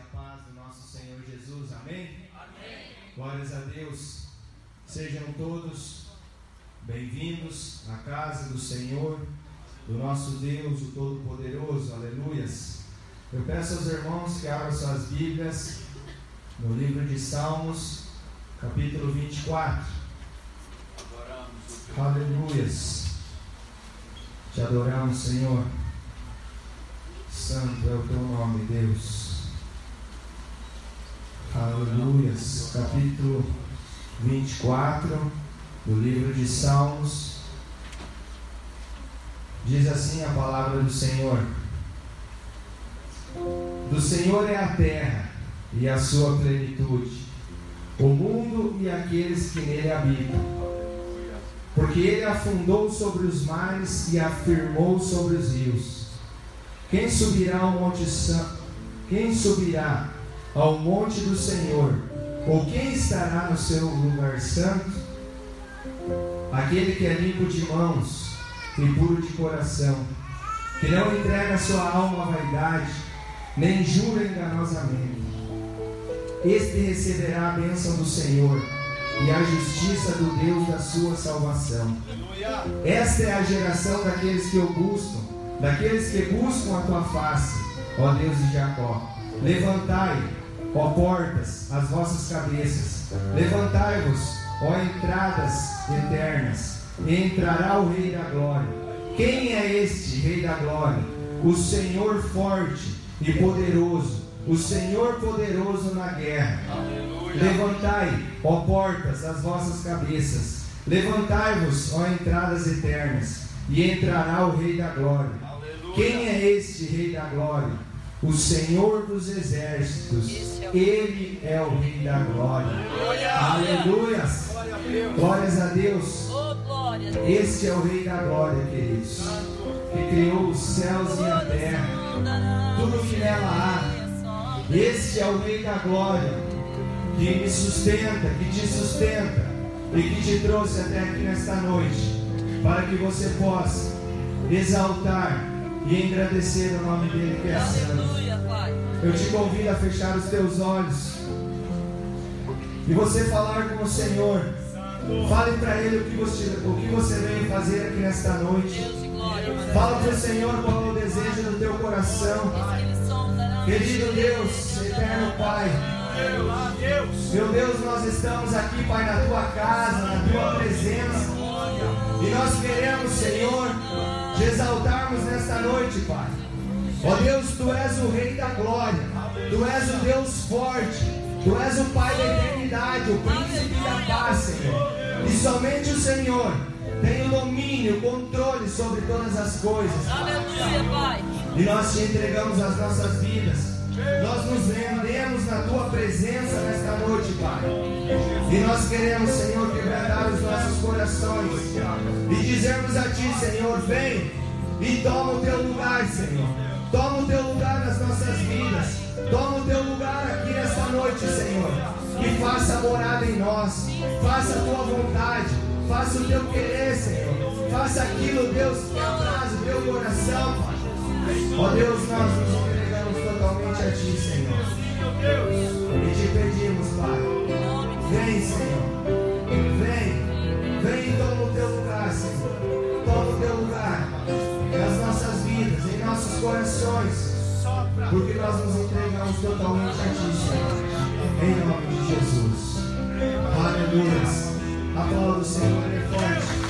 paz do nosso Senhor Jesus. Amém? Amém. Glórias a Deus. Sejam todos bem-vindos à casa do Senhor, do nosso Deus, o Todo-Poderoso. Aleluias. Eu peço aos irmãos que abram suas Bíblias no livro de Salmos, capítulo 24. Aleluias. Te adoramos, Senhor. Santo é o teu nome, Deus. Aleluias. Capítulo 24 do livro de Salmos. Diz assim a palavra do Senhor: Do Senhor é a terra e a sua plenitude, o mundo e aqueles que nele habitam. Porque ele afundou sobre os mares e afirmou sobre os rios. Quem subirá ao monte santo? Quem subirá ao monte do Senhor? Ou quem estará no seu lugar santo? Aquele que é limpo de mãos e puro de coração, que não entrega sua alma à vaidade, nem jura enganosamente. Este receberá a bênção do Senhor e a justiça do Deus da sua salvação. Esta é a geração daqueles que o buscam, daqueles que buscam a tua face, ó Deus de Jacó. Levantai, ó portas, as vossas cabeças. Levantai-vos, ó entradas eternas. Entrará o Rei da Glória. Quem é este Rei da Glória? O Senhor forte e poderoso, o Senhor poderoso na guerra. Aleluia. Levantai, ó portas, as vossas cabeças. Levantai-vos, ó entradas eternas, e entrará o Rei da Glória. Aleluia. Quem é este Rei da Glória? O Senhor dos Exércitos. Ele é o Rei da Glória. Aleluia. Glórias a Deus. Este é o Rei da Glória, queridos. Que criou os céus e a terra. Tudo que nela há. Este é o Rei da Glória. Que me sustenta, que te sustenta. E que te trouxe até aqui nesta noite. Para que você possa exaltar e engrandecer o nome dele que é santo. Eu te convido a fechar os teus olhos e você falar com o Senhor. Fale para Ele o que, você, o que você veio fazer aqui nesta noite. Fala para o Senhor qual é o desejo do teu coração. Querido Deus, eterno Pai. Meu Deus, nós estamos aqui, Pai, na tua casa, na tua presença. E nós queremos, Senhor, te exaltarmos nesta noite, Pai. Ó Deus, tu és o Rei da glória, tu és o Deus forte, tu és o Pai da eternidade, o príncipe da paz, Senhor. E somente o Senhor tem o domínio, o controle sobre todas as coisas. Aleluia, Pai. E nós te entregamos as nossas vidas. Nós nos rendemos na tua presença nesta noite, Pai. E nós queremos, Senhor, quebrantar os nossos corações e dizermos a Ti, Senhor, vem e toma o teu lugar, Senhor. Toma o teu lugar nas nossas vidas. Toma o teu lugar aqui nesta noite, Senhor. E faça morada em nós. Faça a tua vontade. Faça o teu querer, Senhor. Faça aquilo, Deus, que apraz o teu coração, Pai. Ó Deus, nós nos entregamos totalmente a Ti, Senhor. E te pedimos, Pai. Vem, Senhor. Vem. Vem e toma o teu lugar, Senhor. Toma o teu lugar nas nossas vidas, em nossos corações. Porque nós nos entregamos totalmente a Ti, Senhor. Em nome de Jesus. Aleluia. Aplauda o Senhor, é forte.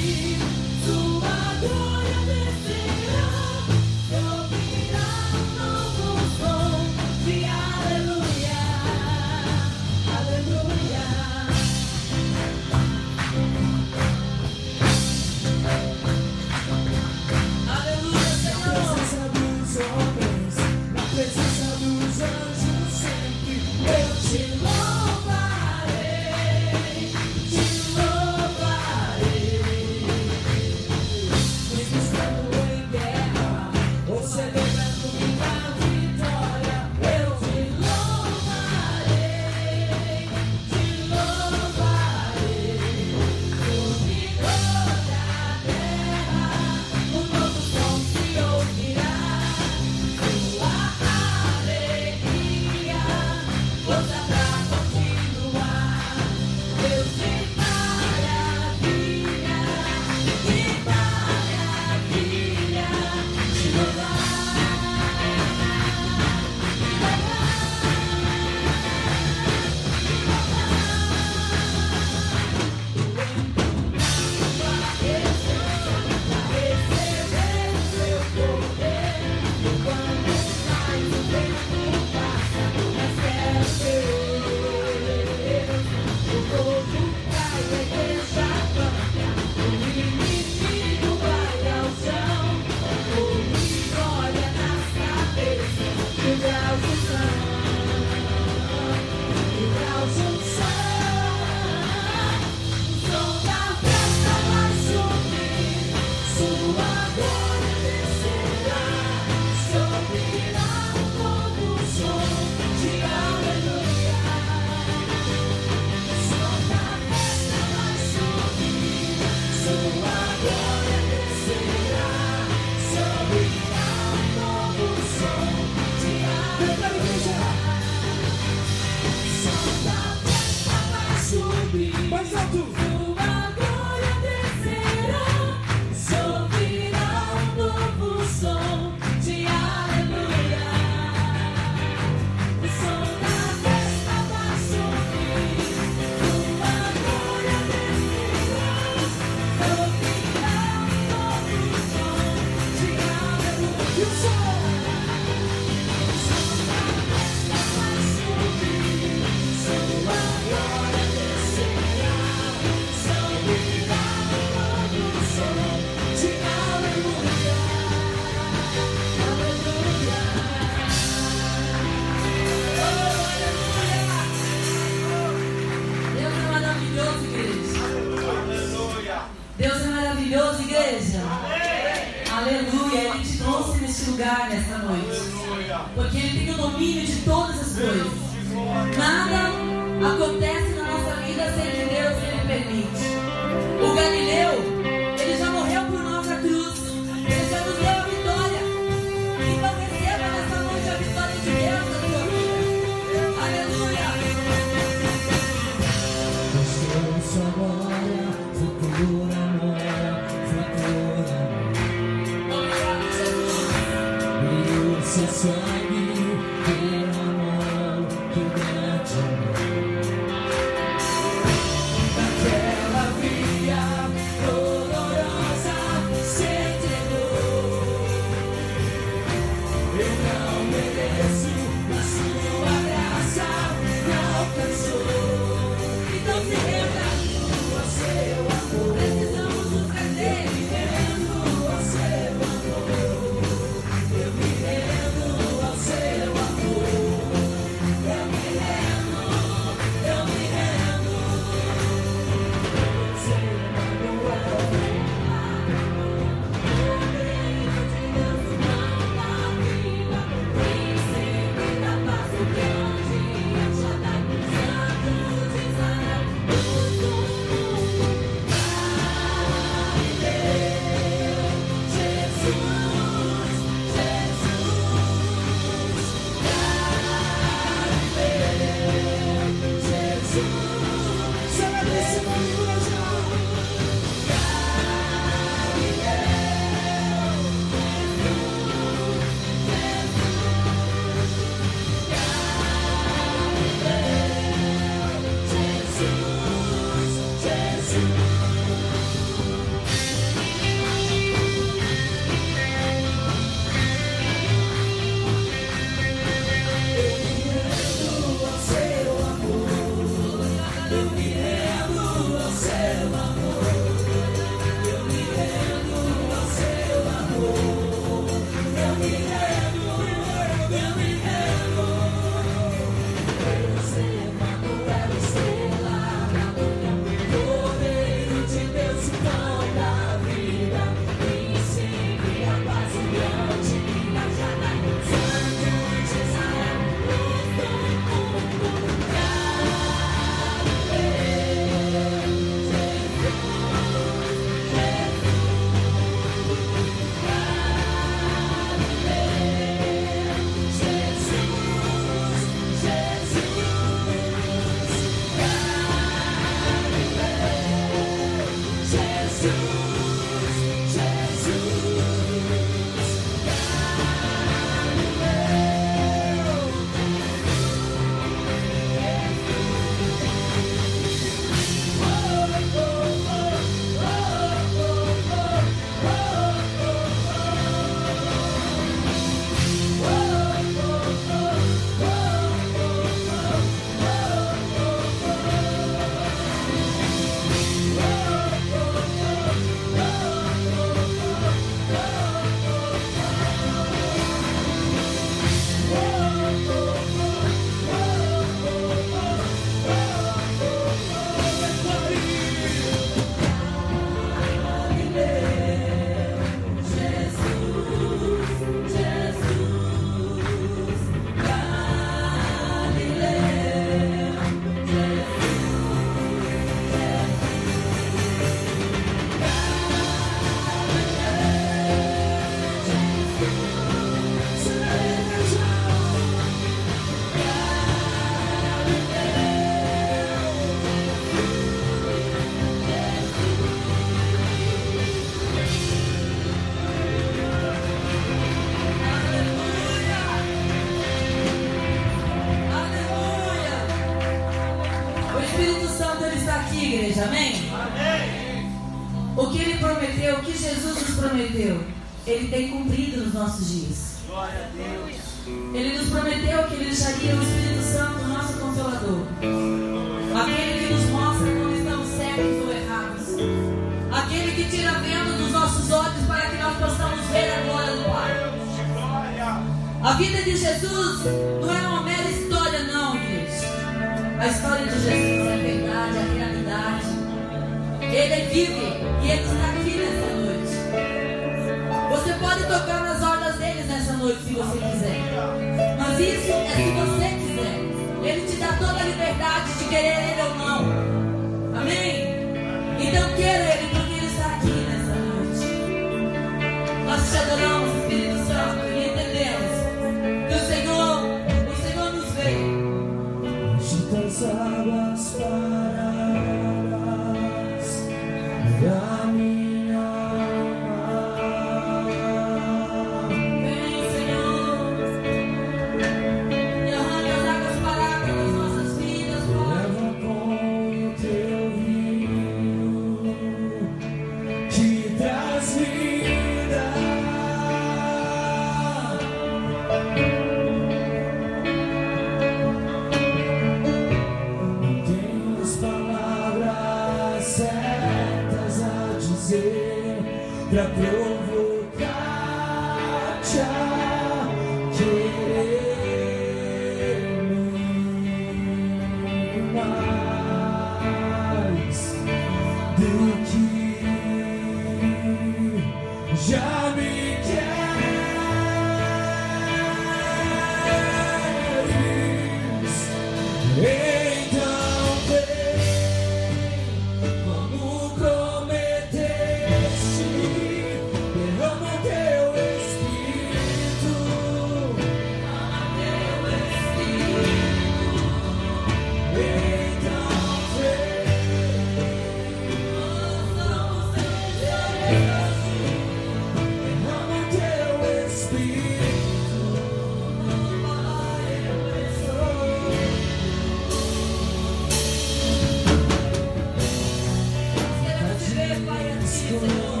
Pai,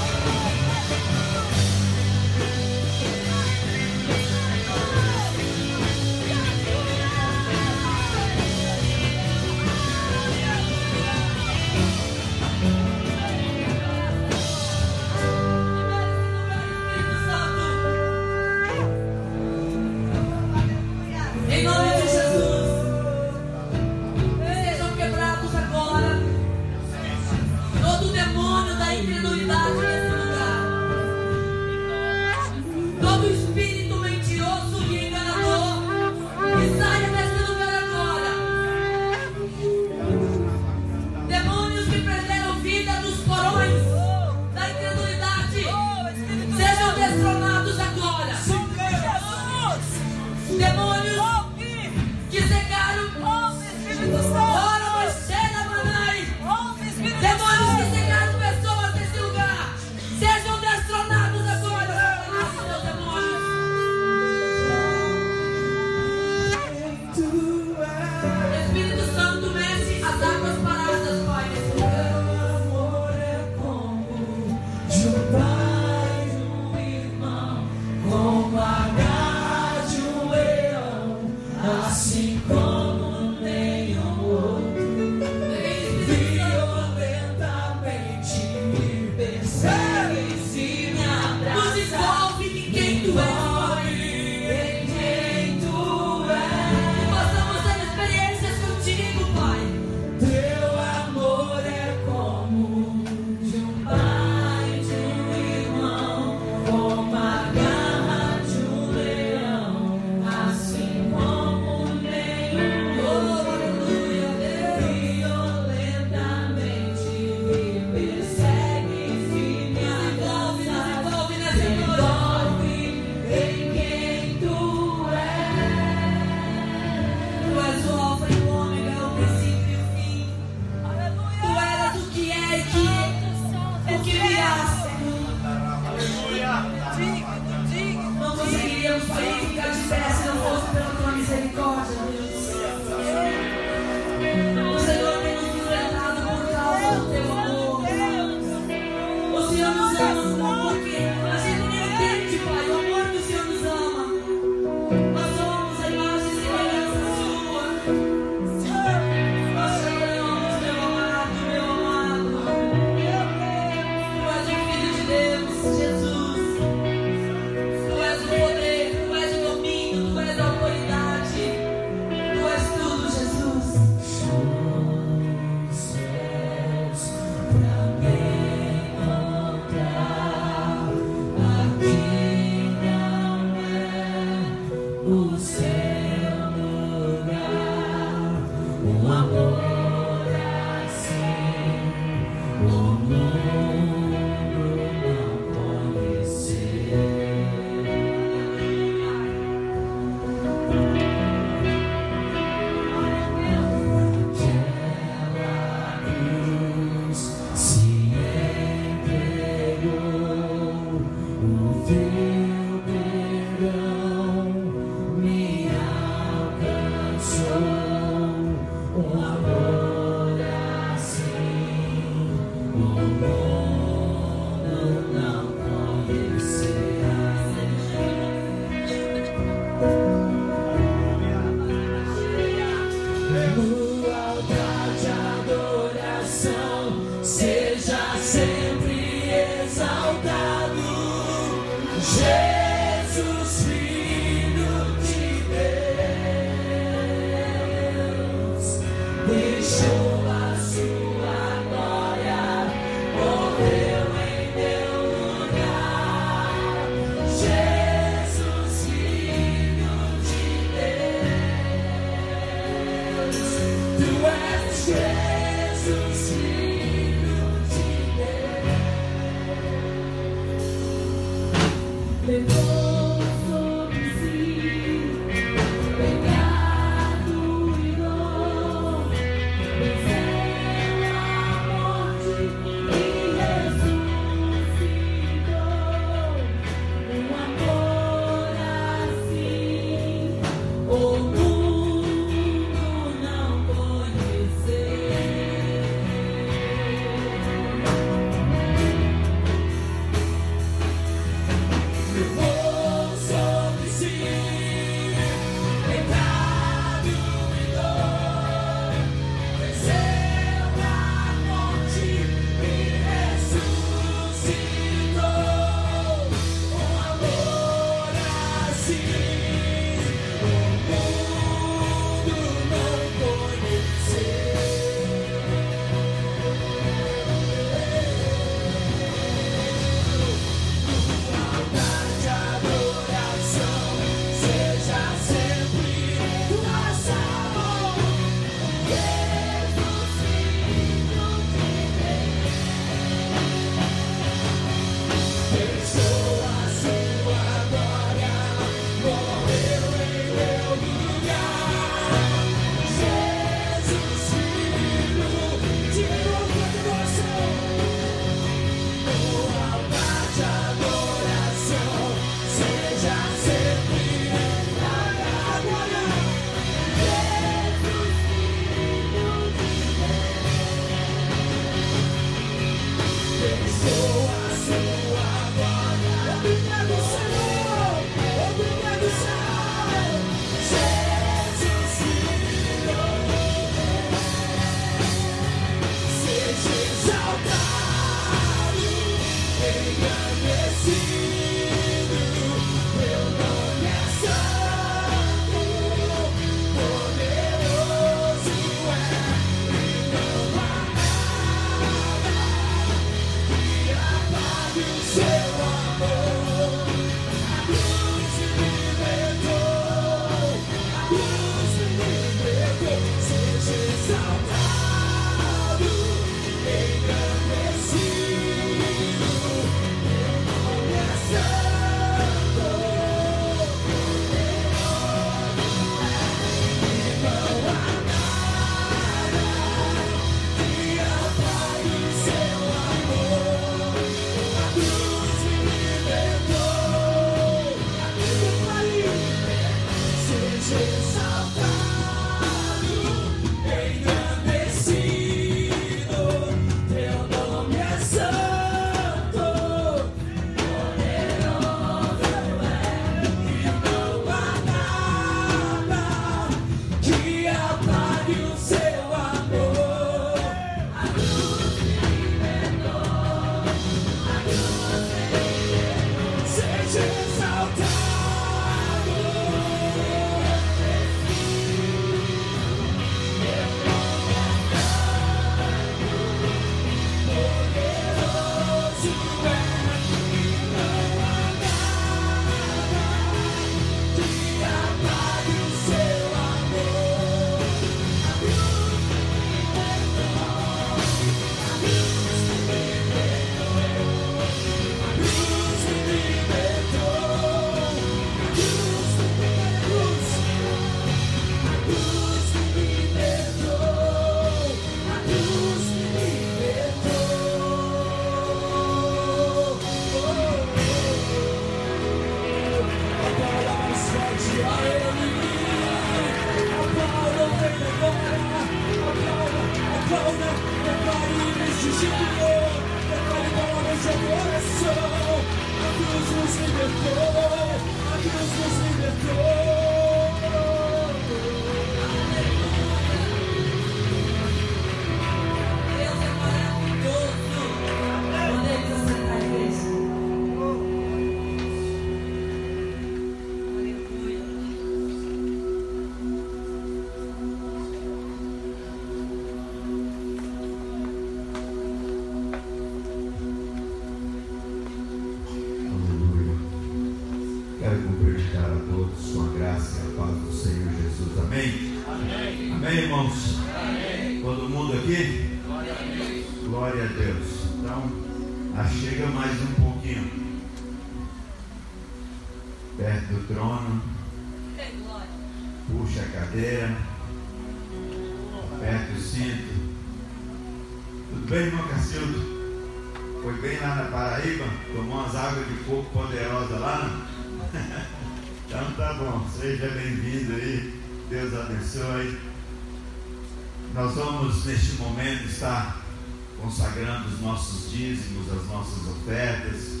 consagrando os nossos dízimos, as nossas ofertas.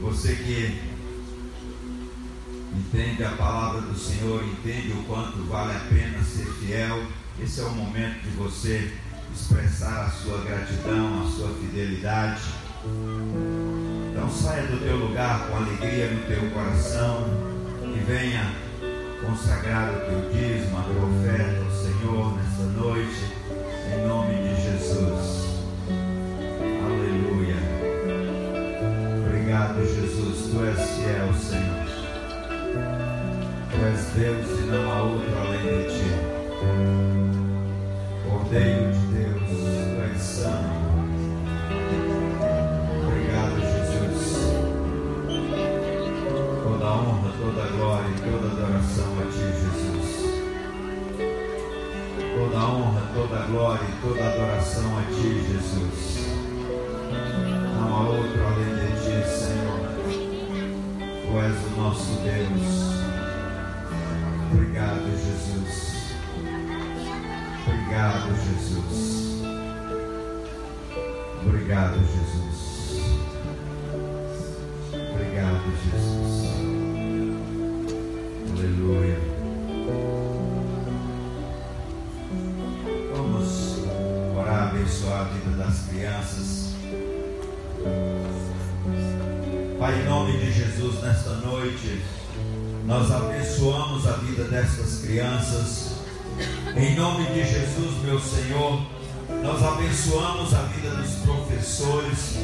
Você que entende a palavra do Senhor, entende o quanto vale a pena ser fiel, esse é o momento de você expressar a sua gratidão, a sua fidelidade. Então saia do teu lugar com alegria no teu coração e venha consagrar o teu dízimo, a tua oferta ao Senhor nesta noite, em nome de Jesus. Jesus. Tu és fiel, Senhor. Tu és Deus e não há outro além de ti. Cordeiro de Deus, tu és santo. Obrigado, Jesus. Toda honra, toda glória e toda adoração a ti, Jesus. Toda honra, toda glória e toda adoração a ti, Jesus. Jesus. Obrigado, Jesus. Obrigado, Jesus. Obrigado, Jesus. Aleluia. Vamos orar, abençoar a vida das crianças. Pai, em nome de Jesus, nesta noite, nós abençoamos a vida destas crianças. Em nome de Jesus, meu Senhor, nós abençoamos a vida dos professores.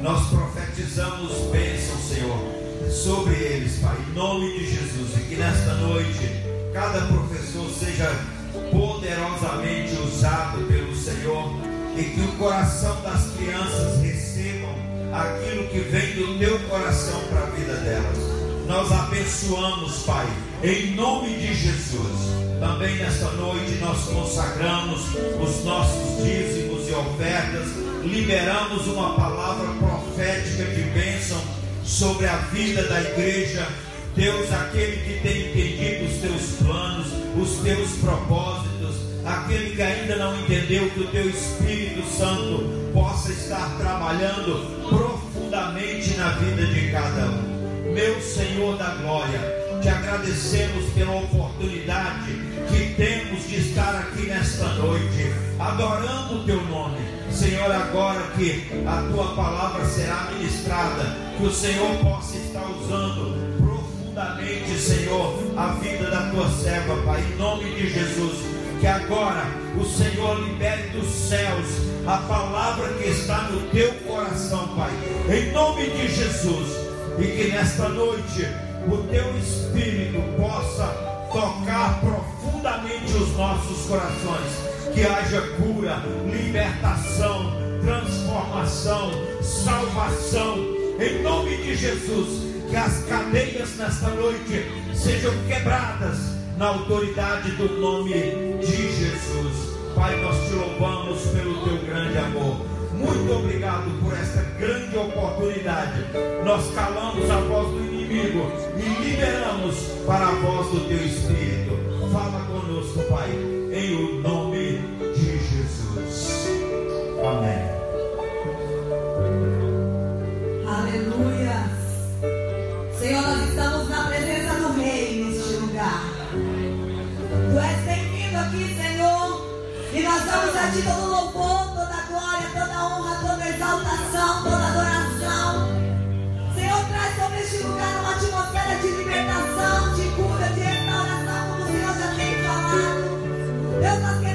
Nós profetizamos bênção, Senhor, sobre eles, Pai, em nome de Jesus. E que nesta noite, cada professor seja poderosamente usado pelo Senhor. E que o coração das crianças recebam aquilo que vem do teu coração para a vida delas. Nós abençoamos, Pai, em nome de Jesus. Também nesta noite nós consagramos os nossos dízimos e ofertas, liberamos uma palavra profética de bênção sobre a vida da igreja. Deus, aquele que tem entendido os teus planos, os teus propósitos, aquele que ainda não entendeu que o teu Espírito Santo possa estar trabalhando profundamente na vida de cada um. Meu Senhor da glória, te agradecemos pela oportunidade que temos de estar aqui nesta noite, adorando o teu nome. Senhor, agora que a tua palavra será ministrada, que o Senhor possa estar usando profundamente, Senhor, a vida da tua serva, Pai, em nome de Jesus. Que agora o Senhor libere dos céus a palavra que está no teu coração, Pai, em nome de Jesus. E que nesta noite o teu Espírito possa tocar profundamente os nossos corações. Que haja cura, libertação, transformação, salvação, em nome de Jesus. Que as cadeias nesta noite sejam quebradas na autoridade do nome de Jesus. Pai, nós te louvamos pelo teu grande amor. Muito obrigado por esta grande oportunidade. Nós calamos a voz do inimigo e liberamos para a voz do teu Espírito. Fala conosco, Pai, em o nome de Jesus. Amém. Aleluia. Senhor, nós estamos na presença do Rei neste lugar. Tu és bem-vindo aqui, Senhor. E nós damos a Ti todo louvor, toda honra, toda exaltação, toda adoração. Senhor, traz sobre este lugar uma atmosfera de libertação, de cura, de restauração, como o Senhor já tem falado. Deus, nós queremos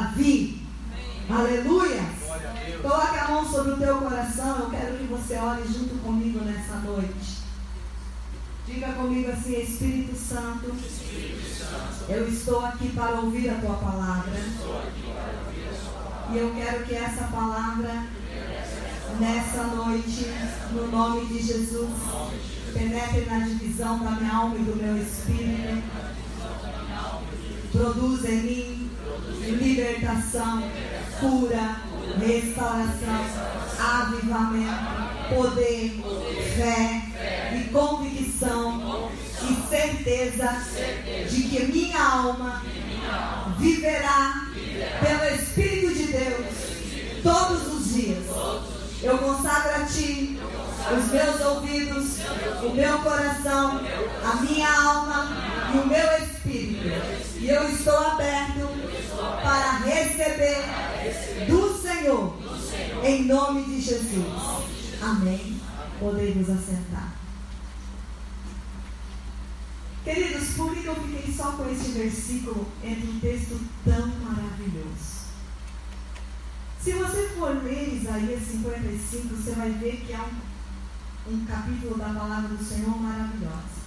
Davi. Aleluia. Glória a. Coloque a mão sobre o teu coração. Eu quero que você ore junto comigo nessa noite. Diga comigo assim, Espírito Santo, eu estou aqui para ouvir a tua palavra. E eu quero que essa palavra, nessa noite, no nome de Jesus, penetre na divisão da minha alma e do meu espírito. Produza em mim libertação, cura, restauração, avivamento, poder, fé e convicção e certeza de que minha alma viverá pelo Espírito de Deus todos os dias. Eu consagro a Ti os meus ouvidos, o meu coração, a minha alma e o meu espírito. E eu estou aberto receber do Senhor, em nome de Jesus. Amém. Podemos assentar. Queridos, por que eu fiquei só com esse versículo entre um texto tão maravilhoso? Se você for ler Isaías 55, você vai ver que é um, um capítulo da palavra do Senhor maravilhosa.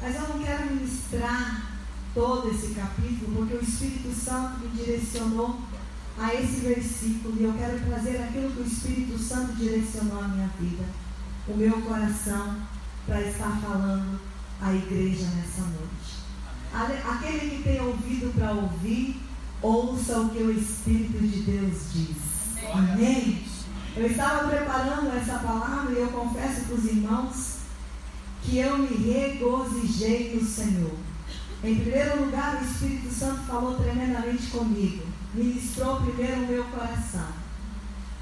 Mas eu não quero ministrar todo esse capítulo, porque o Espírito Santo me direcionou a esse versículo e eu quero trazer aquilo que o Espírito Santo direcionou à minha vida, o meu coração, para estar falando à igreja nessa noite. Aquele que tem ouvido para ouvir, ouça o que o Espírito de Deus diz. Amém? Eu estava preparando essa palavra e eu confesso para os irmãos que eu me regozijei no Senhor. Em primeiro lugar, o Espírito Santo falou tremendamente comigo, ministrou primeiro o meu coração,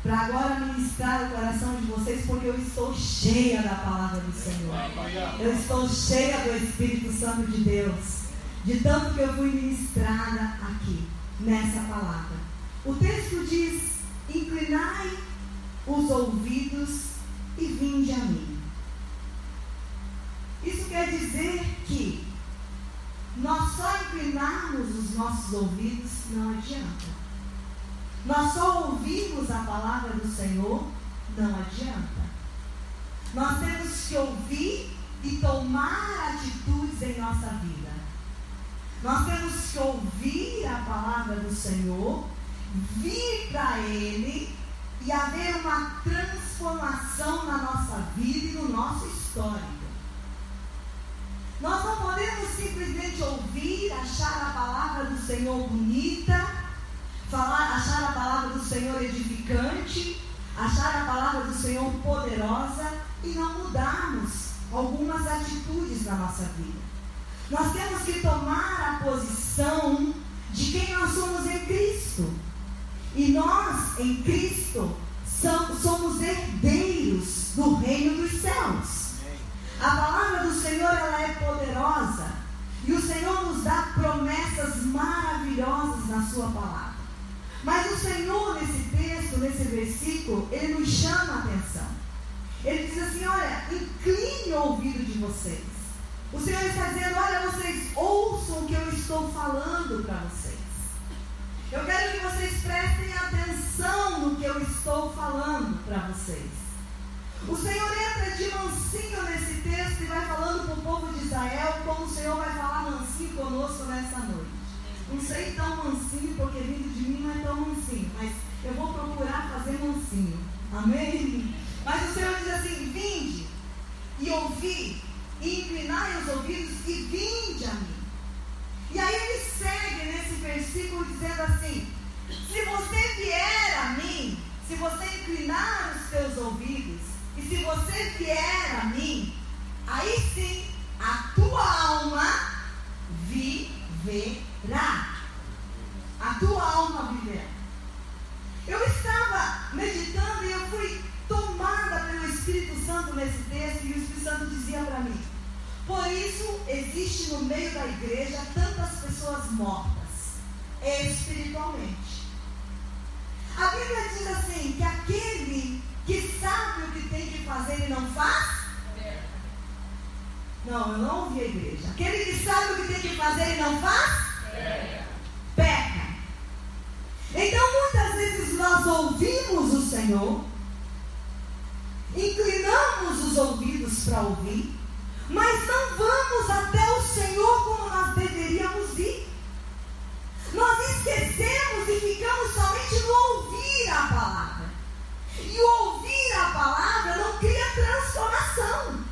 para agora ministrar o coração de vocês, porque eu estou cheia da palavra do Senhor. Eu estou cheia do Espírito Santo de Deus, de tanto que eu fui ministrada aqui, nessa palavra. O texto diz: inclinai os ouvidos e vinde a mim. Isso quer dizer que nós só inclinarmos os nossos ouvidos não adianta. Nós só ouvirmos a palavra do Senhor não adianta. Nós temos que ouvir e tomar atitudes em nossa vida. Nós temos que ouvir a palavra do Senhor, vir para Ele e haver uma transformação na nossa vida e no nosso histórico. Nós não podemos simplesmente ouvir, achar a palavra do Senhor bonita, falar, achar a palavra do Senhor edificante, achar a palavra do Senhor poderosa e não mudarmos algumas atitudes na nossa vida. Nós temos que tomar a posição de quem nós somos em Cristo. E nós, em Cristo, somos herdeiros do reino dos céus. A palavra do Senhor ela é poderosa e o Senhor nos dá promessas maravilhosas na sua palavra. Mas o Senhor nesse texto, nesse versículo, ele nos chama a atenção. Ele diz assim: olha, incline o ouvido de vocês. O Senhor está dizendo: olha, vocês ouçam o que eu estou falando para vocês. Eu quero que vocês prestem atenção no que eu estou falando para vocês. O Senhor entra de mansinho nesse texto e vai falando para o povo de Israel como o Senhor vai falar mansinho conosco nessa noite. Não sei tão mansinho, porque vindo de mim não é tão mansinho, mas eu vou procurar fazer mansinho. Amém? Mas o Senhor diz assim: vinde e ouvi, e inclinai os ouvidos e vinde a mim. E aí ele segue nesse versículo dizendo assim: se você vier a mim, se você inclinar os teus ouvidos, se você vier a mim, aí sim a tua alma viverá. A tua alma viverá. Eu estava meditando e eu fui tomada pelo Espírito Santo nesse texto e o Espírito Santo dizia para mim: Por isso existe no meio da igreja tantas pessoas mortas, espiritualmente. A Bíblia diz assim: que aquele que sabe o que tem que fazer e não faz? Não, eu não ouvi a igreja. Aquele que sabe o que tem que fazer e não faz? Peca. Então muitas vezes nós ouvimos o Senhor, inclinamos os ouvidos para ouvir, mas não vamos até o Senhor como nós deveríamos ir. Nós esquecemos e ficamos somente no ouvir a palavra. E ouvir a palavra não cria transformação.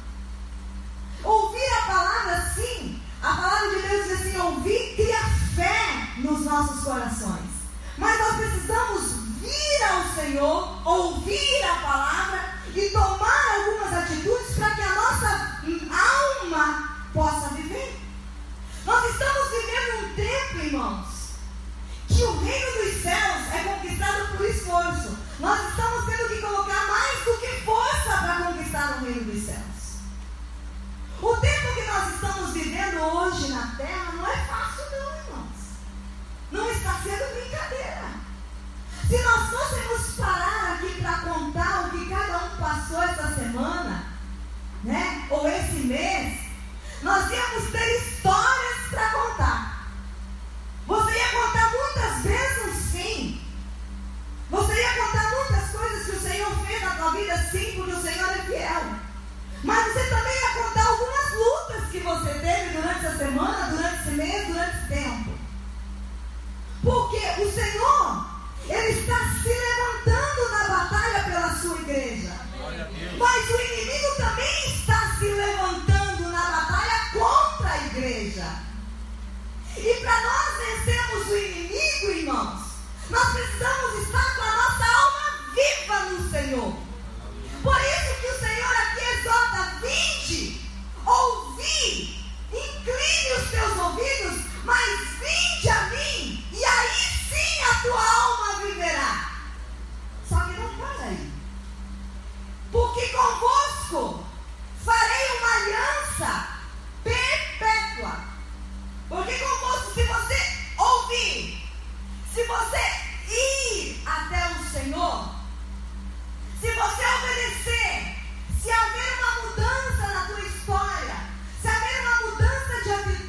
Ouvir a palavra, sim, a palavra de Deus diz assim: ouvir cria fé nos nossos corações. Mas nós precisamos vir ao Senhor, ouvir a palavra e tomar algumas atitudes para que a nossa alma possa viver. Nós estamos vivendo um tempo, irmãos, que o reino dos céus é conquistado por esforço. Nós estamos tendo que colocar mais do que força para conquistar o reino dos céus. O tempo que nós estamos vivendo hoje na terra não é fácil, não, irmãos. Não está sendo brincadeira. Se nós fôssemos parar aqui para contar o que cada um passou essa semana, né? Ou esse mês, nós íamos ter histórias para contar. Você ia contar muitas bênçãos, sim. Você ia contar muitas coisas que o Senhor fez na tua vida, sim, porque o Senhor é fiel. Mas você também ia contar algumas lutas que você teve durante essa semana, durante esse mês, durante esse tempo. Porque o Senhor, Ele está se levantando na batalha pela sua igreja. Mas o inimigo também está se levantando na batalha contra a igreja. E para nós vencermos o inimigo, irmãos, nós precisamos estar com a nossa alma viva no Senhor. Por isso que o Senhor aqui exorta: vinde, ouvi, incline os teus ouvidos, mas vinde a mim, e aí sim a tua alma viverá. Só que não para aí. Porque convosco farei uma aliança perpétua. Porque convosco, se você ouvir, se você ir até o Senhor, se você obedecer, se haver uma mudança na tua história, se haver uma mudança de, ati- de atitude,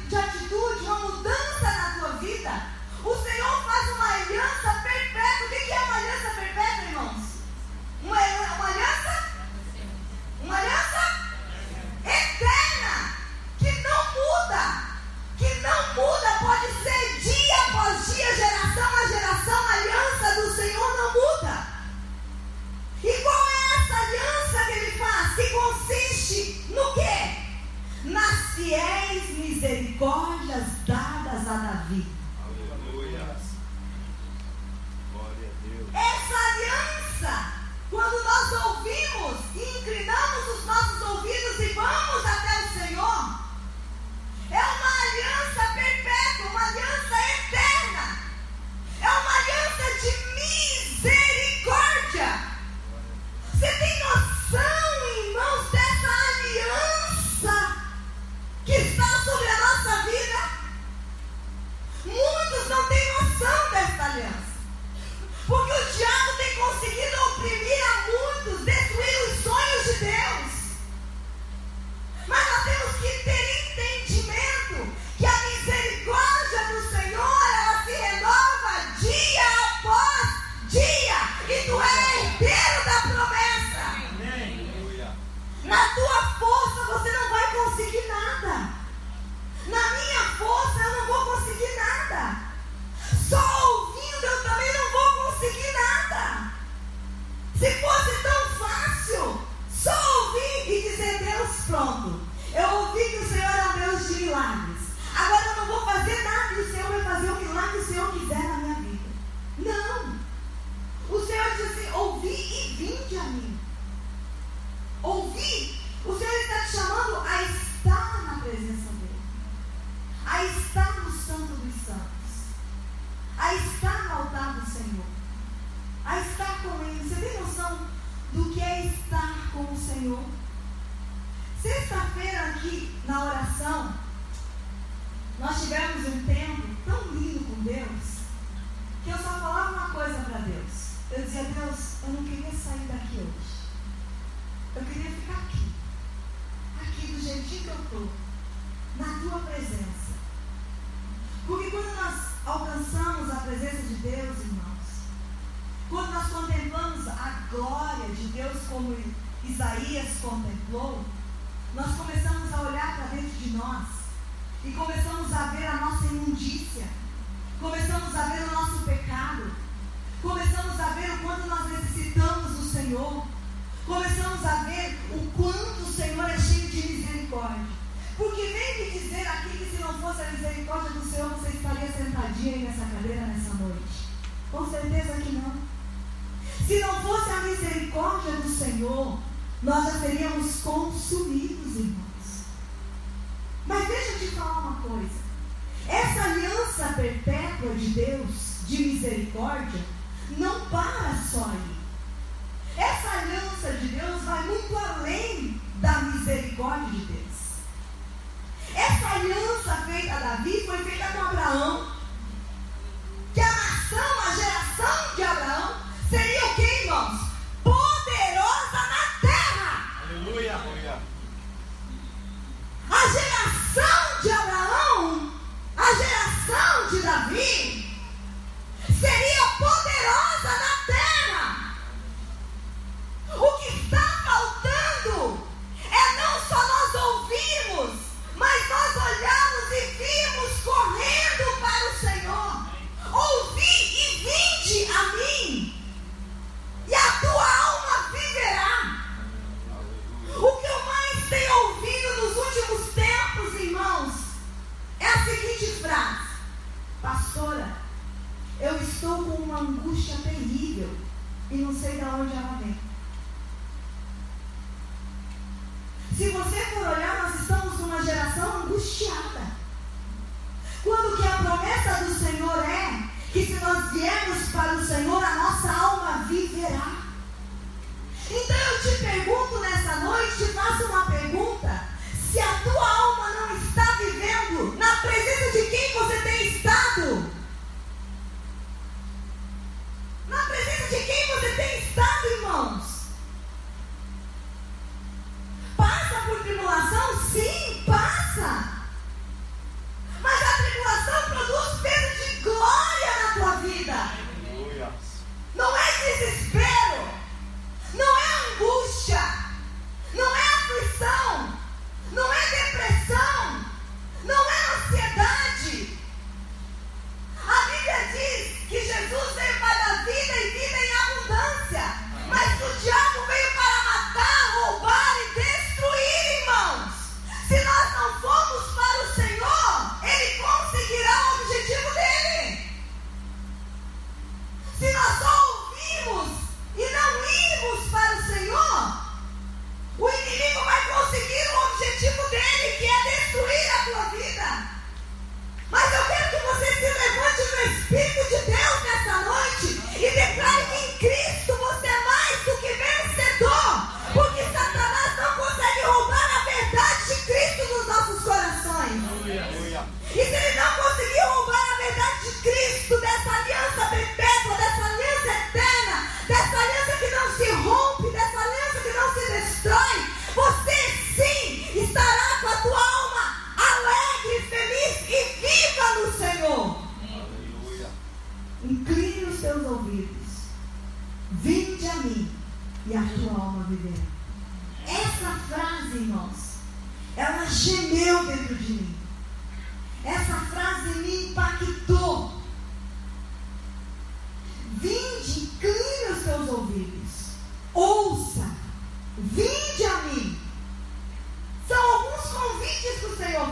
Não para só aí.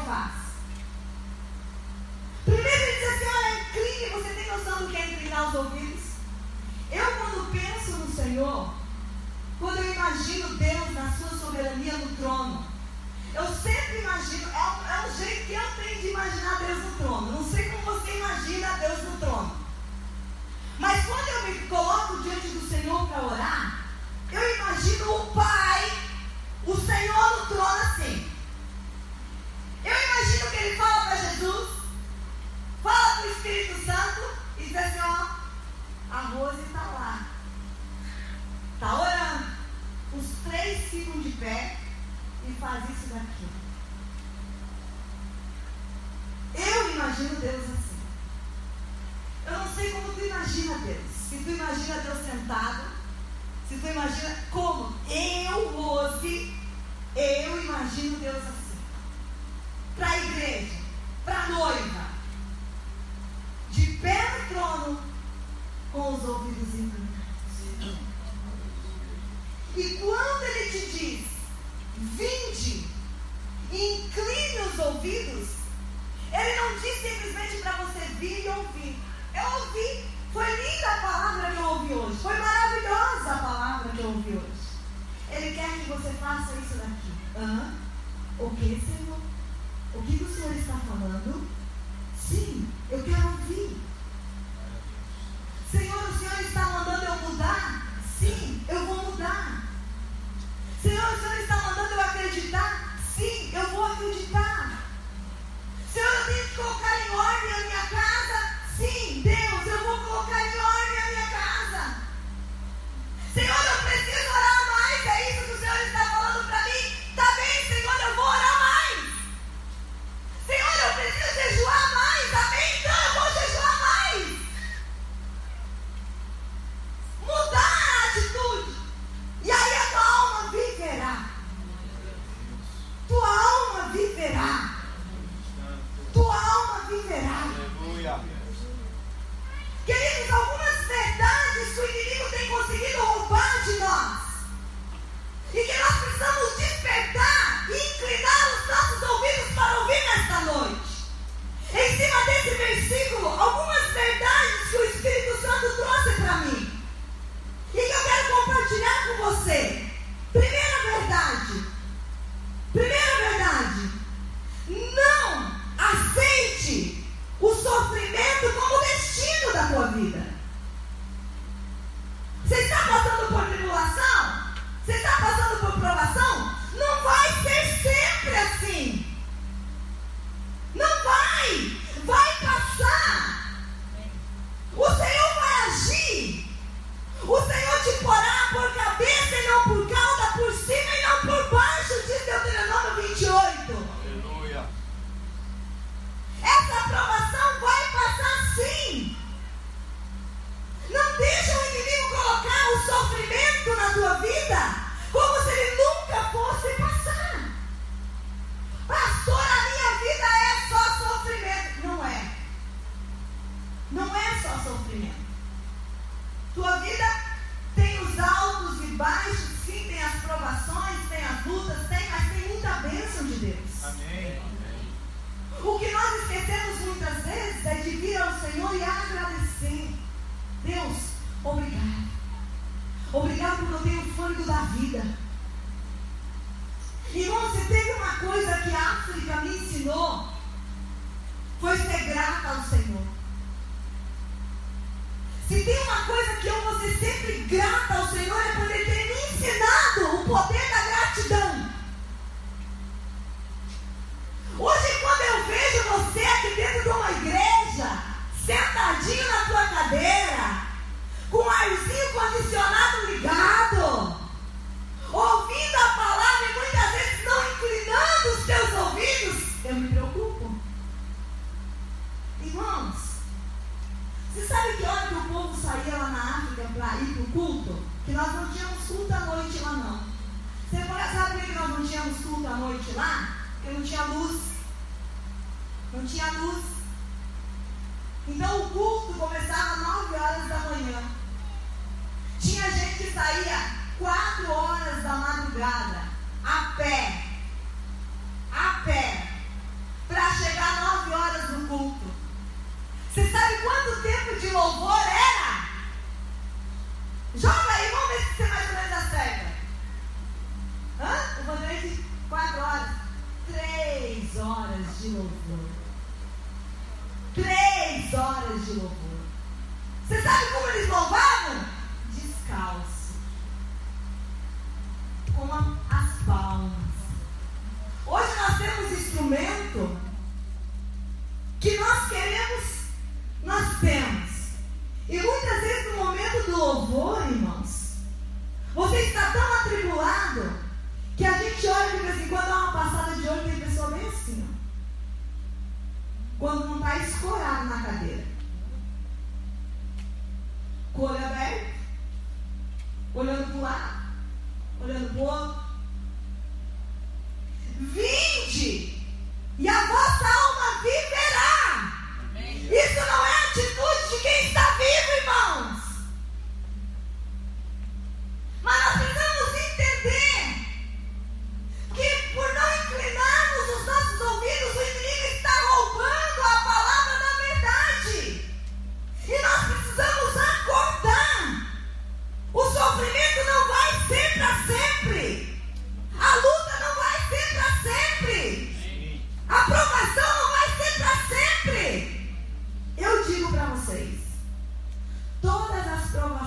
faz. Primeiro ele diz assim, olha, é você tem noção do que é inclinar os ouvidos? Eu quando penso no Senhor, quando eu imagino Deus na sua soberania no trono, eu sempre imagino, é, é, o jeito que eu tenho de imaginar Deus no trono. Não sei como você imagina Deus no trono. Mas quando eu me coloco diante do Senhor para orar, eu imagino o Pai, o Senhor no trono assim. Espírito Santo e diz assim, ó, a Rose está lá. Está orando. Os três ficam de pé e faz isso daqui. Eu imagino Deus assim. Eu não sei como tu imagina Deus. Se tu imagina Deus sentado, se tu imagina como eu, Rose, eu imagino Deus assim. Para a igreja, para a noiva de pé no trono, com os ouvidos inclinados. E quando ele te diz, vinde, incline os ouvidos, ele não diz simplesmente para você vir e ouvir. Eu ouvi. Foi linda a palavra que eu ouvi hoje. Foi maravilhosa a palavra que eu ouvi hoje. Ele quer que você faça isso daqui. Hã? O que, Senhor? O que o Senhor está falando? Sim, eu quero ouvir. Senhor, o Senhor está mandando eu mudar? Sim, eu vou mudar. Senhor, o Senhor está mandando eu acreditar? Sim, eu vou acreditar. Senhor, eu tenho que colocar em ordem a minha casa? Sim, Deus, eu vou colocar em ordem a minha casa. Senhor, eu preciso orar Queridos, algumas verdades que o inimigo tem conseguido roubar de nós. E que nós precisamos despertar e inclinar os nossos ouvidos para ouvir nesta noite. Em cima desse versículo, algumas verdades que o Espírito Santo trouxe para mim. E que eu quero compartilhar com você. Primeira verdade. Primeira verdade. Não aceite o sofrimento como destino da tua vida. Você está passando por tribulação? Você está passando por provação? Não vai ser sempre assim. Não vai. Vai passar. O Senhor vai agir. O Senhor te porá por cabeça e não por cauda, por cima e não por baixo,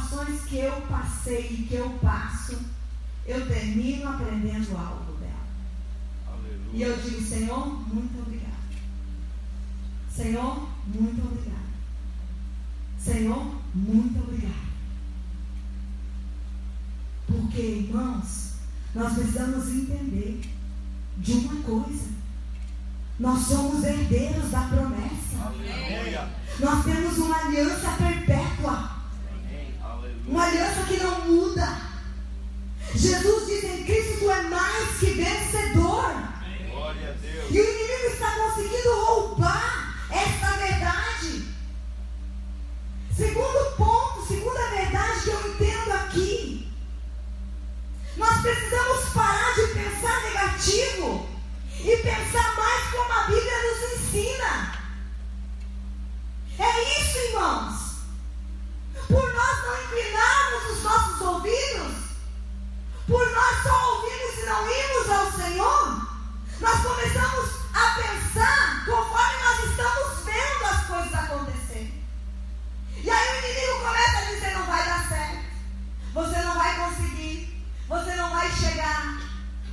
as provações que eu passei e que eu passo, eu termino aprendendo algo dela. E eu digo, Senhor, muito obrigado. Senhor, muito obrigado. Senhor, muito obrigado. Porque, irmãos, nós precisamos entender de uma coisa. Nós somos herdeiros da promessa. Nós temos uma aliança perpétua. Uma aliança que não muda. Jesus diz em Cristo: Tu é mais que vencedor. Glória a Deus. E o inimigo está conseguindo roubar esta verdade. Segundo ponto, segunda verdade que eu entendo aqui. Nós precisamos parar de pensar negativo e pensar mais como a Bíblia nos ensina. É isso, irmãos. Por nós não inclinarmos os nossos ouvidos, por nós só ouvirmos e não irmos ao Senhor, nós começamos a pensar conforme nós estamos vendo as coisas acontecerem. E aí o inimigo começa a dizer: não vai dar certo, você não vai conseguir, você não vai chegar,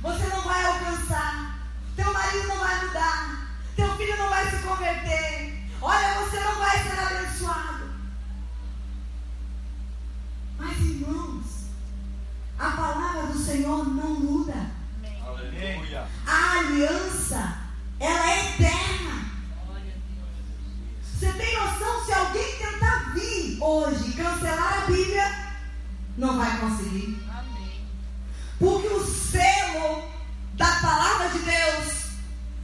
você não vai alcançar, teu marido não vai mudar, teu filho não vai se converter, olha, você não vai ser abençoado. Mas irmãos, a palavra do Senhor não muda. Aleluia. A aliança, ela é eterna. Você tem noção? Se alguém tentar vir hoje cancelar a Bíblia, não vai conseguir. Porque o selo da palavra de Deus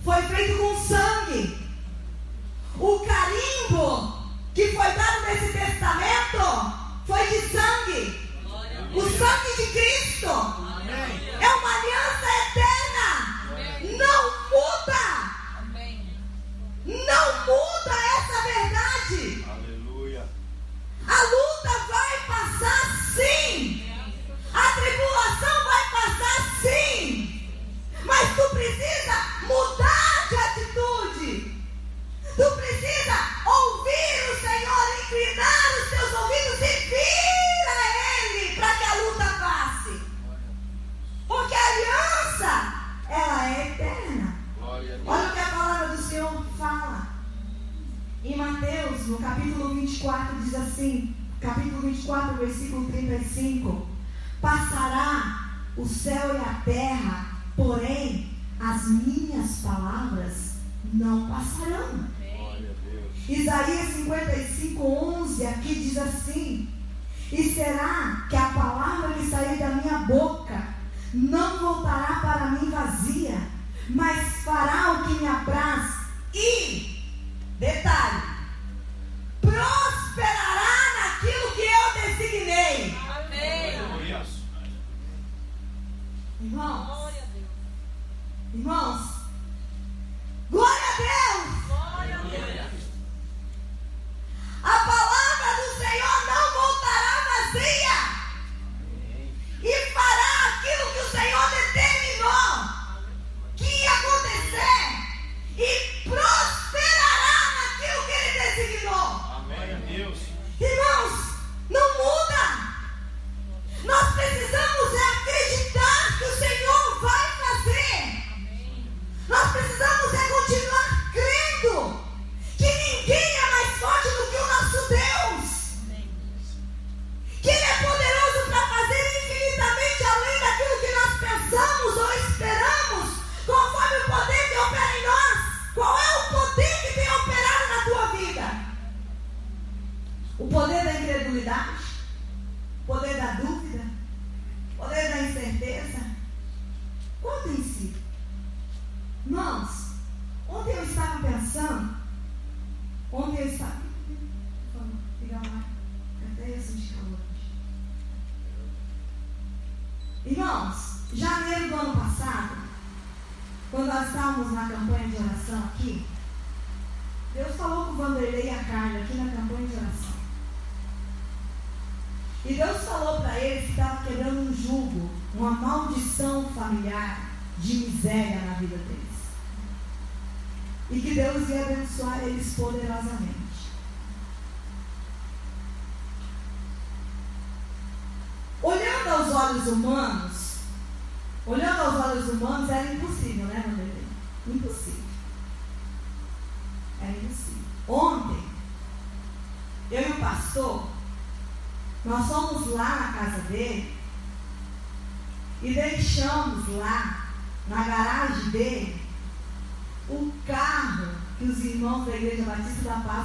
foi feito com sangue. O carimbo que foi dado nesse testamento foi de sangue. O sangue de Cristo. É uma aliança eterna. Não muda. Não muda essa verdade. Aleluia. A luta vai passar sim. A tribulação vai passar sim. Mas tu precisa mudar de atitude. Tu precisa ouvir o Senhor, inclinar os teus ouvidos e vir a Ele para que a luta passe. Porque a aliança, ela é eterna. Olha o que a palavra do Senhor fala. Em Mateus, no capítulo 24, diz assim: capítulo 24, versículo 35: Passará o céu e a terra, porém as minhas palavras não passarão. Isaías 55, 11, aqui diz assim: E será que a palavra que sair da minha boca não voltará para mim vazia, mas fará o que me apraz e, detalhe, prosperará naquilo que eu designei. Irmãos, irmãos,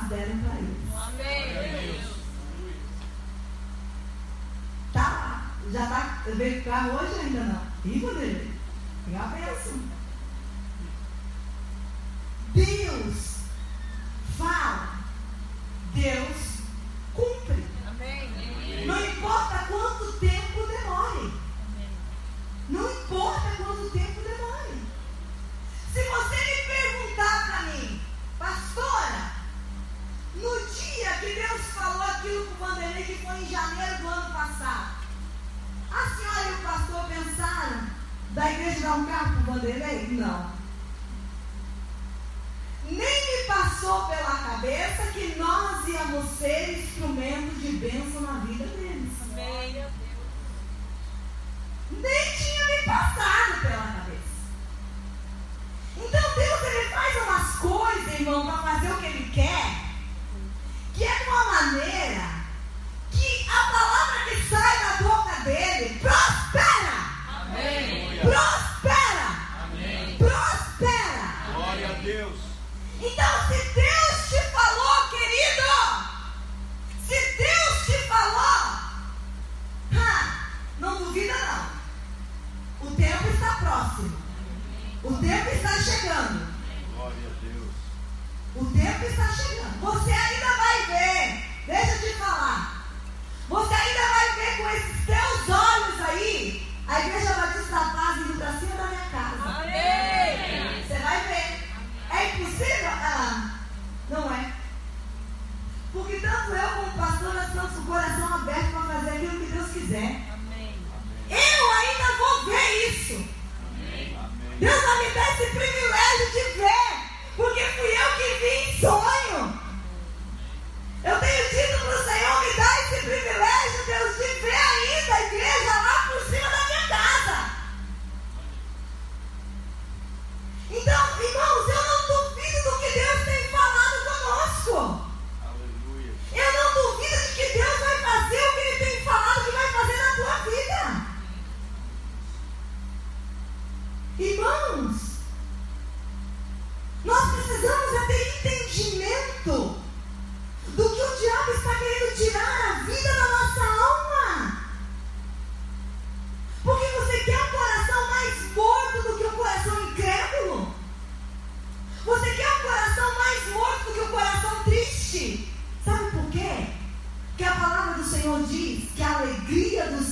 deram para eles. Amém. Tá? Já tá. Veio cá hoje ainda não. Rico dele. Deus. Então, se Deus te falou, querido, se Deus te falou, ha, não duvida não. O tempo está próximo. O tempo está chegando. Glória a Deus. O tempo está chegando. Você ainda vai ver. Deixa eu te falar. Você ainda vai ver com esses teus olhos aí. A igreja vai da paz indo para da coração aberto para fazer aquilo que Deus quiser.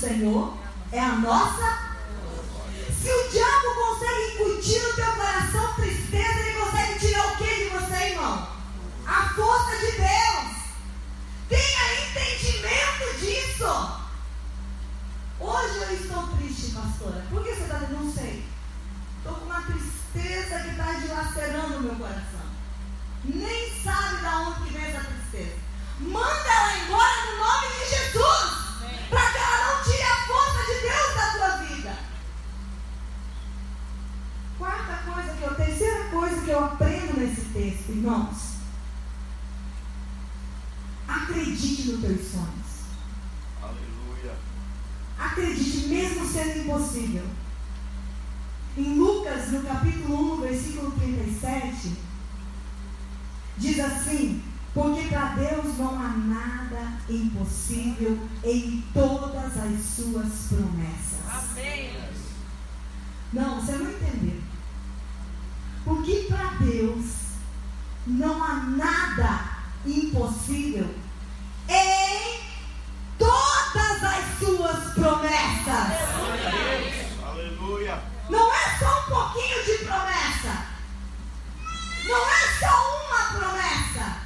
Senhor é a nossa. Se o diabo consegue incutir no teu coração tristeza, ele consegue tirar o que de você, irmão? A força de Deus. Tenha entendimento disso. Hoje eu estou triste, pastora. Por que você está Não sei. Estou com uma tristeza que está dilacerando o meu coração. Nem sabe de onde vem essa tristeza. Manda ela embora no nome de Jesus. texto, irmãos. Acredite nos teus sonhos. Aleluia. Acredite, mesmo sendo impossível. Em Lucas, no capítulo 1, versículo 37, diz assim: Porque para Deus não há nada impossível em todas as suas promessas. Amém. Não, você não entendeu. Porque para Deus não há nada impossível em todas as suas promessas. Aleluia. Não é só um pouquinho de promessa. Não é só uma promessa.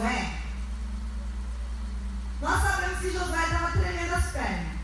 Josué, nós sabemos que Josué estava tremendo as pernas.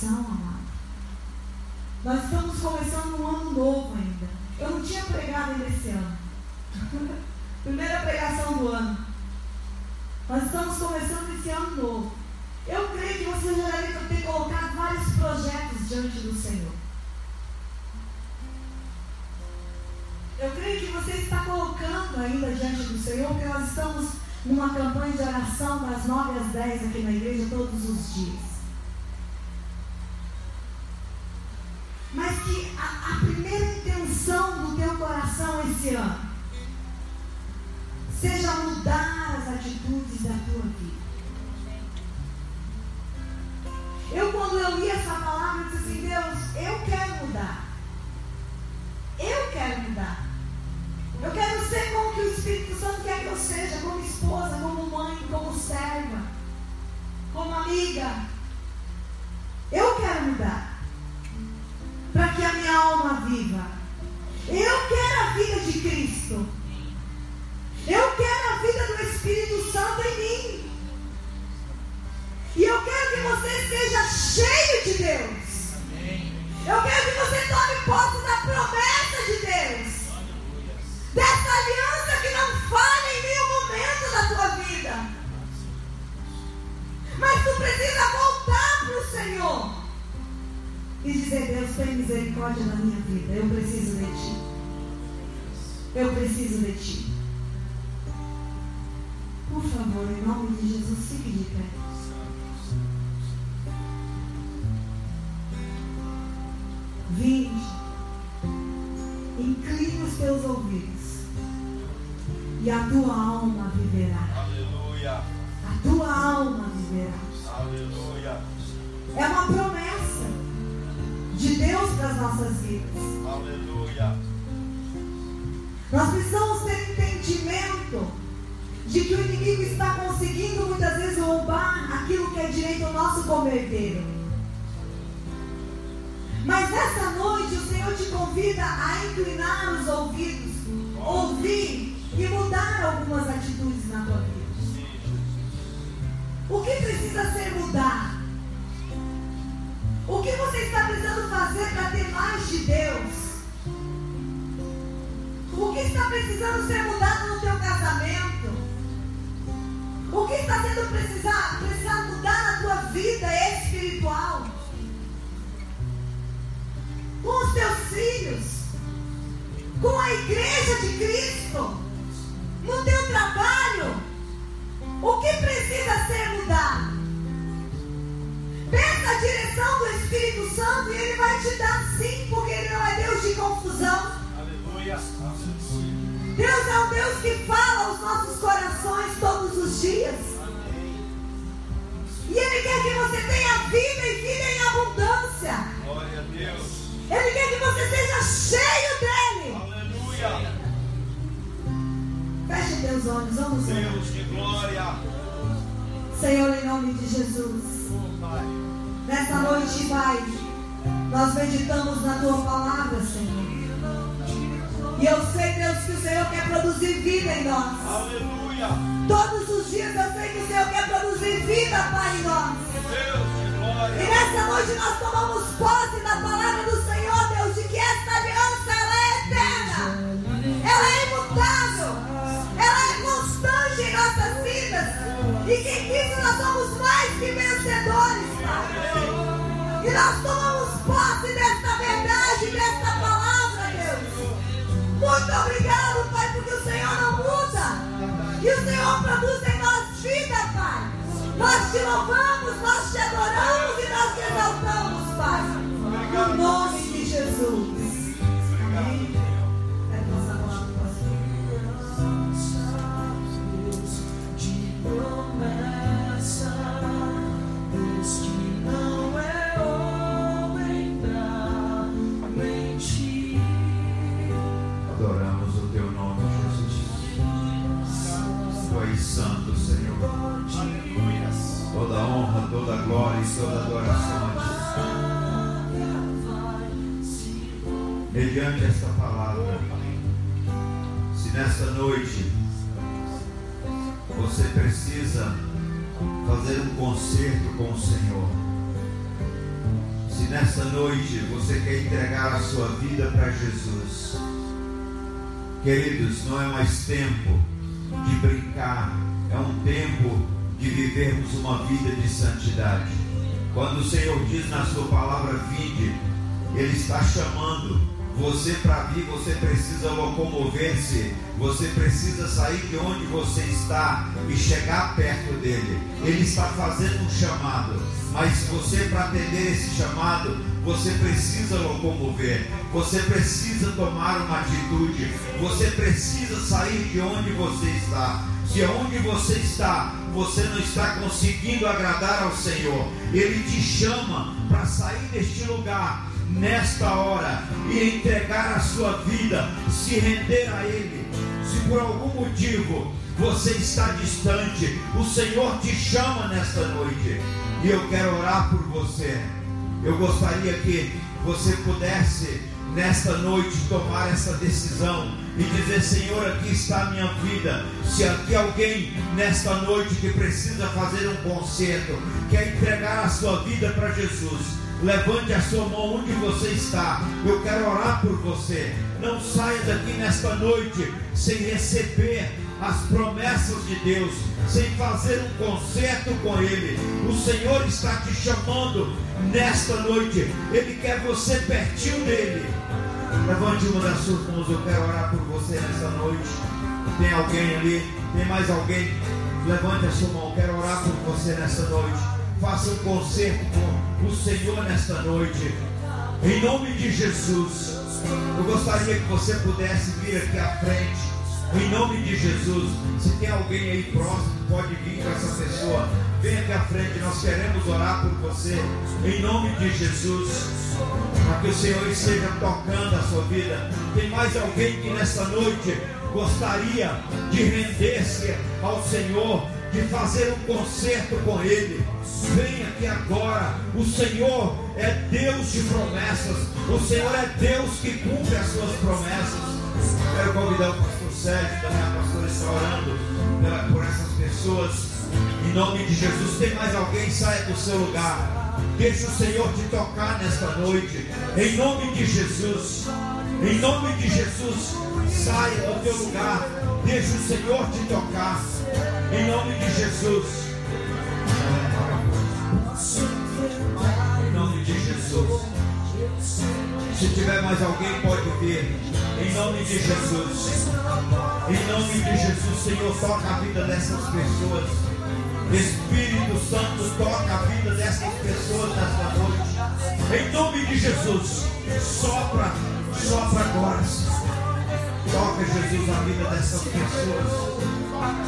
coração, amado. Nós estamos começando um ano novo ainda. Eu não tinha pregado ainda esse ano. Primeira pregação do ano. Nós estamos começando esse ano novo. Eu creio que você já deve ter colocado vários projetos diante do Senhor. Eu creio que você está colocando ainda diante do Senhor, porque nós estamos numa campanha de oração das 9 às 10 aqui na igreja todos os dias. quando eu li essa palavra, que você tenha vida e vida em abundância. Glória a Deus. Ele quer que você seja cheio dele. Aleluia. Feche teus olhos, vamos orar. Deus de glória. Senhor, em nome de Jesus. Oh, Nessa noite, Pai, nós meditamos na tua palavra, Senhor. E eu sei, Deus, que o Senhor quer produzir vida em nós. Aleluia. Todos os dias eu sei que o Senhor quer produzir vida, em nós. Deus de E nessa noite nós tomamos posse da palavra do Senhor, Deus, de que esta aliança ela é eterna, ela é imutável, ela é constante em nossas vidas. E que em Cristo nós somos mais que vencedores, Pai. E nós tomamos posse desta verdade, desta palavra, Deus. Muito obrigado, Pai, porque o Senhor não muda. E o Senhor produz em nós vida, Pai. Nós te louvamos, nós te adoramos e nós te exaltamos, Pai. No nome toda glória e toda adoração a ti. Mediante esta palavra, se nesta noite você precisa fazer um concerto com o Senhor, se nesta noite você quer entregar a sua vida para Jesus, Queridos, não é mais tempo de brincar, é um tempo de vivermos uma vida de santidade. Quando o Senhor diz na sua palavra vinde, Ele está chamando você para vir, você precisa locomover-se, você precisa sair de onde você está e chegar perto dele. Ele está fazendo um chamado, mas você para atender esse chamado, você precisa locomover, você precisa tomar uma atitude, você precisa sair de onde você está. Se onde você está, você não está conseguindo agradar ao Senhor, Ele te chama para sair deste lugar nesta hora e entregar a sua vida, se render a Ele. Se por algum motivo você está distante, o Senhor te chama nesta noite e eu quero orar por você. Eu gostaria que você pudesse nesta noite tomar essa decisão e dizer: Senhor, aqui está a minha vida. Se aqui alguém nesta noite que precisa fazer um concerto, quer entregar a sua vida para Jesus, levante a sua mão onde você está. Eu quero orar por você. Não saia daqui nesta noite sem receber as promessas de Deus, sem fazer um concerto com Ele. O Senhor está te chamando nesta noite. Ele quer você pertinho dele. Levante uma das suas mãos, eu quero orar por você nessa noite. Tem alguém ali? Tem mais alguém? Levante a sua mão, eu quero orar por você nessa noite. Faça um concerto com o Senhor nesta noite. Em nome de Jesus, eu gostaria que você pudesse vir aqui à frente. Em nome de Jesus, se tem alguém aí próximo, pode vir com essa pessoa. Vem aqui à frente, nós queremos orar por você. Em nome de Jesus, para que o Senhor esteja tocando a sua vida. Tem mais alguém que nessa noite gostaria de render-se ao Senhor, de fazer um concerto com Ele? Vem aqui agora. O Senhor é Deus de promessas. O Senhor é Deus que cumpre as suas promessas. Quero convidar o pastor Sérgio, também a pastora está orando por essas pessoas. Em nome de Jesus, tem mais alguém? Saia do seu lugar. Deixa o Senhor te tocar nesta noite. Em nome de Jesus. Em nome de Jesus, saia do teu lugar. Deixa o Senhor te tocar. Em nome de Jesus. Em nome de Jesus. Se tiver mais alguém, pode vir. Em nome de Jesus. Em nome de Jesus, Senhor, toca a vida dessas pessoas. Espírito Santo, toca a vida dessas pessoas nesta noite. Em nome de Jesus, sopra, sopra agora. Toca, Jesus, a vida dessas pessoas.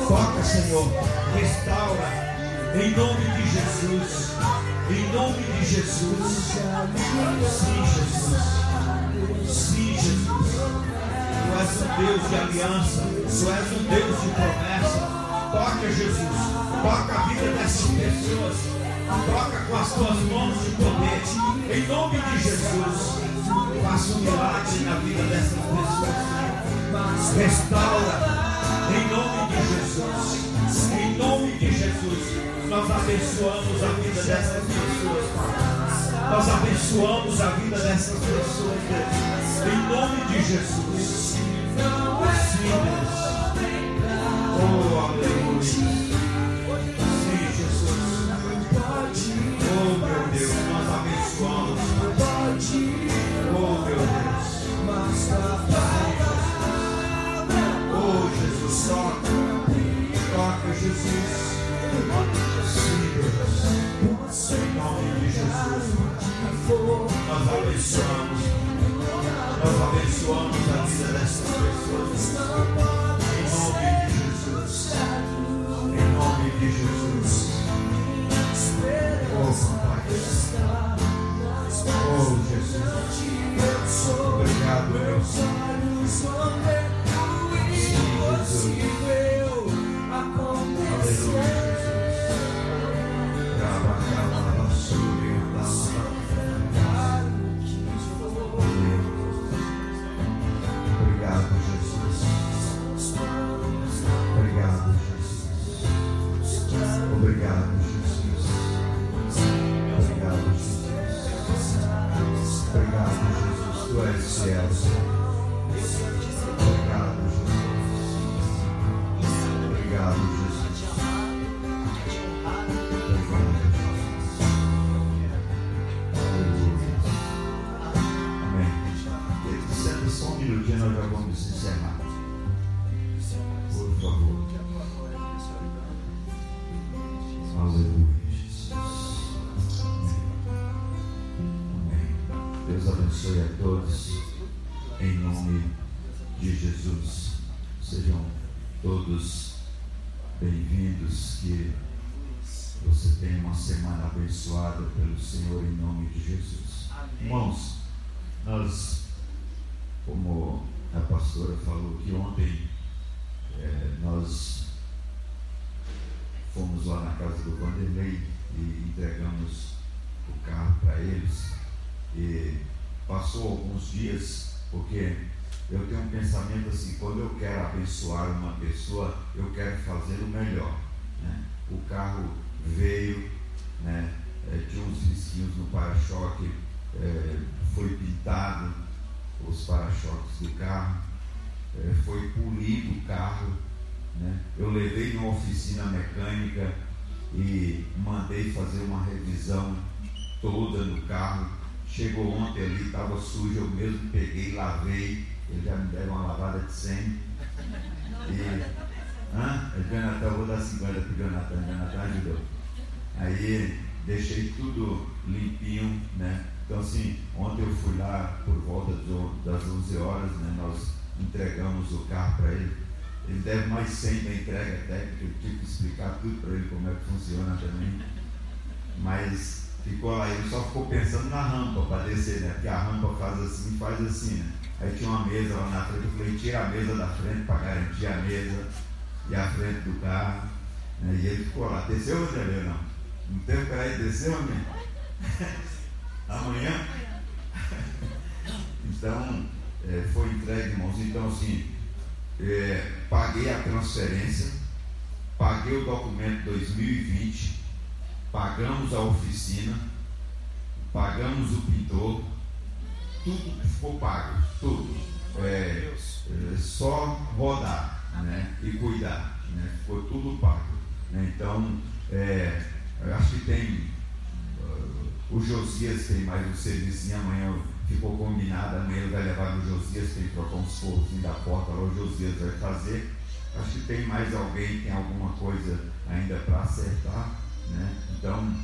Toca, Senhor. Restaura. Em nome de Jesus. Em nome de Jesus. Sim, Jesus. Sim, Jesus. Tu és um Deus de aliança, Tu és um Deus de promessa. Toca, Jesus, toca a vida dessas pessoas, toca com as tuas mãos de poder, em nome de Jesus. Faça um milagre na vida dessas pessoas, restaura, em nome de Jesus, em nome de Jesus. Nós abençoamos a vida dessas pessoas. Nós abençoamos a vida dessas pessoas, Deus. Em nome de Jesus. Sim, Deus. Oh, aleluia. Sim, Jesus. Oh, meu Deus, abençoamos. Abençoamos a vida falei, tira a mesa da frente para garantir a mesa e a frente do carro. né? E ele ficou lá, desceu ou não? Não. Não teve para ele descer, homem? Amanhã? Então, eh, foi entregue, irmãos. Então, assim, eh, paguei a transferência, paguei o documento 2020, pagamos a oficina, pagamos o pintor, tudo ficou pago, tudo. É, é só rodar né, e cuidar, né, ficou tudo pago. né. Então, é, eu acho que tem ah, o Josias tem mais um serviço amanhã ficou combinado, amanhã ele vai levar no Josias, tem que trocar uns forros da porta lá, o Josias vai fazer. Acho que tem mais alguém, tem alguma coisa ainda para acertar. Né? Então,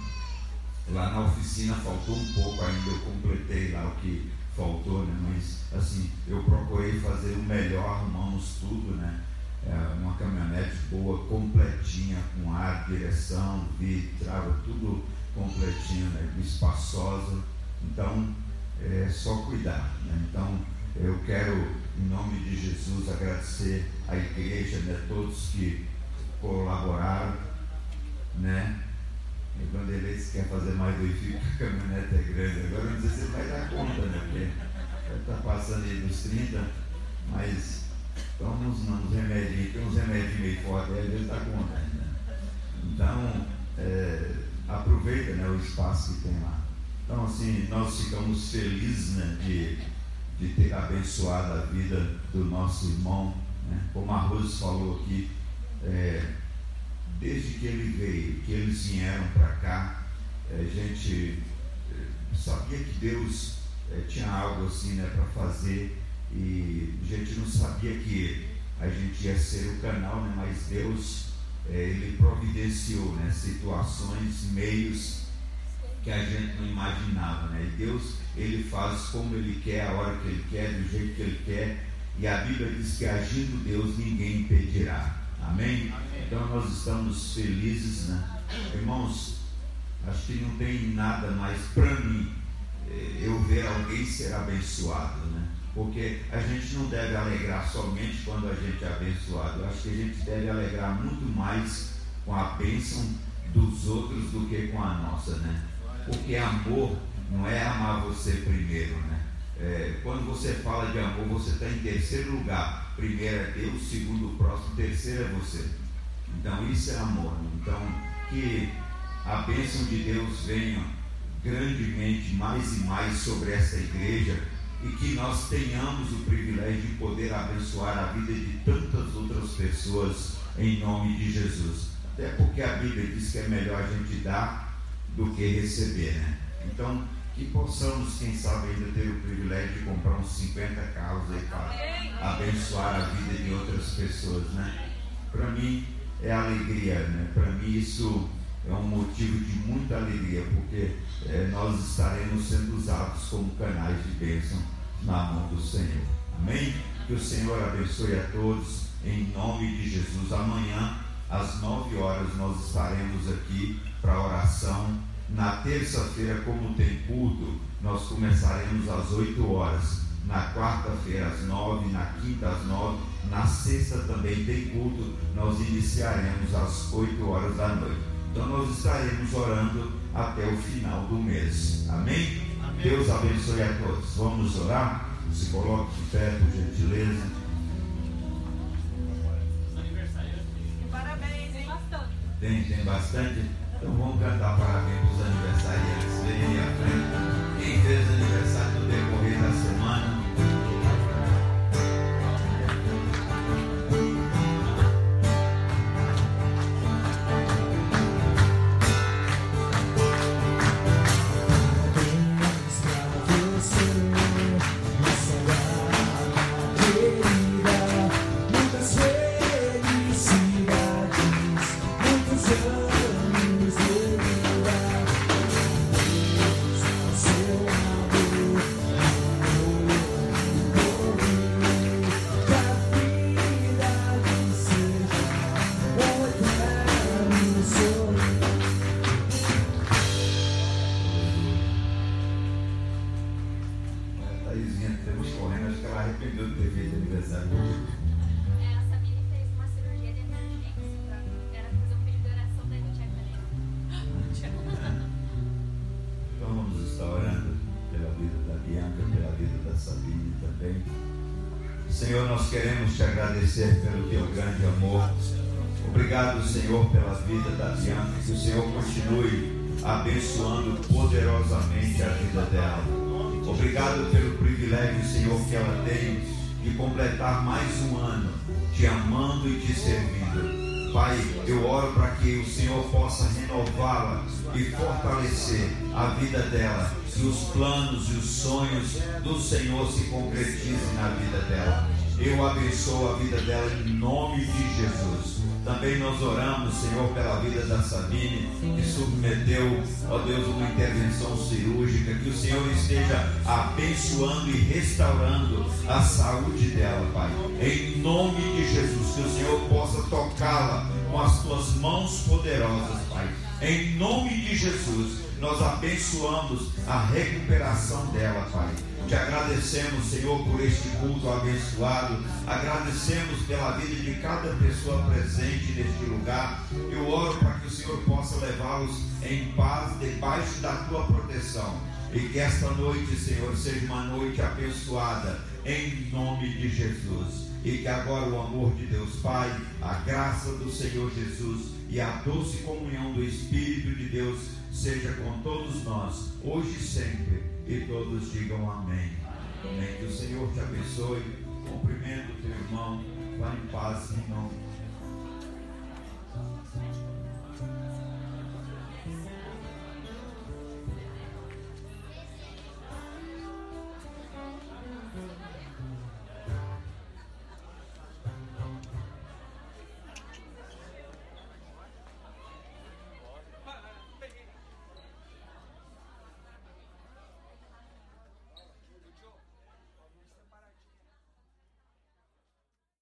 lá na oficina faltou um pouco ainda, eu completei lá o que faltou, né? mas assim, eu procurei fazer o melhor, arrumamos tudo, né? É, uma caminhonete boa, completinha, com ar, direção, vidro, trava, tudo completinho, né? espaçosa. Então, é só cuidar. Né? Então, Eu quero, em nome de Jesus, agradecer à igreja, né, todos que colaboraram, né? E quando ele quer fazer mais verifica, a caminhonete é grande. Agora não sei se ele vai dar conta, né? Porque está passando aí dos 30, mas toma uns, uns remédios, tem uns remédios meio fortes, aí às vezes está conta ainda. Então, é, aproveita né, o espaço que tem lá. Então, assim, nós ficamos felizes né, de, de ter abençoado a vida do nosso irmão. Né? Como a Rose falou aqui, é, desde que ele veio, que eles vieram para cá, é, a gente é, sabia que Deus é, tinha algo assim né, para fazer e a gente não sabia que a gente ia ser o canal, né, mas Deus ele providenciou né, situações, meios que a gente não imaginava. Né? E Deus ele faz como ele quer, a hora que ele quer, do jeito que ele quer. E a Bíblia diz que agindo Deus ninguém impedirá. Amém? Então nós estamos felizes, né? Irmãos, acho que não tem nada mais para mim eh, eu ver alguém ser abençoado, né? Porque a gente não deve alegrar somente quando a gente é abençoado. Eu acho que a gente deve alegrar muito mais com a bênção dos outros do que com a nossa, né? Porque amor não é amar você primeiro, né? É, quando você fala de amor, você está em terceiro lugar. Primeiro é Deus, segundo o próximo, terceiro é você. Então isso é amor. Então que a bênção de Deus venha grandemente mais e mais sobre essa igreja e que nós tenhamos o privilégio de poder abençoar a vida de tantas outras pessoas em nome de Jesus. Até porque a Bíblia diz que é melhor a gente dar do que receber, né? Então, que possamos, quem sabe, ainda ter o privilégio de comprar uns 50 carros aí para abençoar a vida de outras pessoas, né? Para mim é alegria, né? Para mim isso é um motivo de muita alegria, porque eh, nós estaremos sendo usados como canais de bênção na mão do Senhor. Amém? Que o Senhor abençoe a todos em nome de Jesus. Amanhã, às nove horas, nós estaremos aqui para oração. Na terça-feira, como tem culto, nós começaremos às oito horas. Na quarta-feira, às nove, na quinta, às nove, na sexta também tem culto. Nós iniciaremos às oito horas da noite. Então nós estaremos orando até o final do mês. Amém? Deus abençoe a todos. Vamos orar? Se coloque de pé, por gentileza. Parabéns, hein? Bastante. Tem, tem bastante? Então vamos cantar parabéns para os aniversariantes. Vem à frente. Quem fez aniversário grande amor. Obrigado, Senhor, pela vida da Bianca. Que o Senhor continue abençoando poderosamente a vida dela. Obrigado pelo privilégio, Senhor, que ela tem de completar mais um ano te amando e te servindo. Pai, eu oro para que o Senhor possa renová-la e fortalecer a vida dela, que os planos e os sonhos do Senhor se concretizem na vida dela. Eu abençoo a vida dela em nome de Jesus. Também nós oramos, Senhor, pela vida da Sabine, que submeteu, ó Deus, uma intervenção cirúrgica, que o Senhor esteja abençoando e restaurando a saúde dela, Pai. Em nome de Jesus, que o Senhor possa tocá-la com as tuas mãos poderosas, Pai. Em nome de Jesus, nós abençoamos a recuperação dela, Pai. Te agradecemos, Senhor, por este culto abençoado. Agradecemos pela vida de cada pessoa presente neste lugar. Eu oro para que o Senhor possa levá-los em paz debaixo da tua proteção. E que esta noite, Senhor, seja uma noite abençoada em nome de Jesus. E que agora o amor de Deus Pai, a graça do Senhor Jesus e a doce comunhão do Espírito de Deus seja com todos nós, hoje e sempre. E todos digam amém. Amém. Que o Senhor te abençoe. Cumprimento o teu irmão. Vá em paz em nome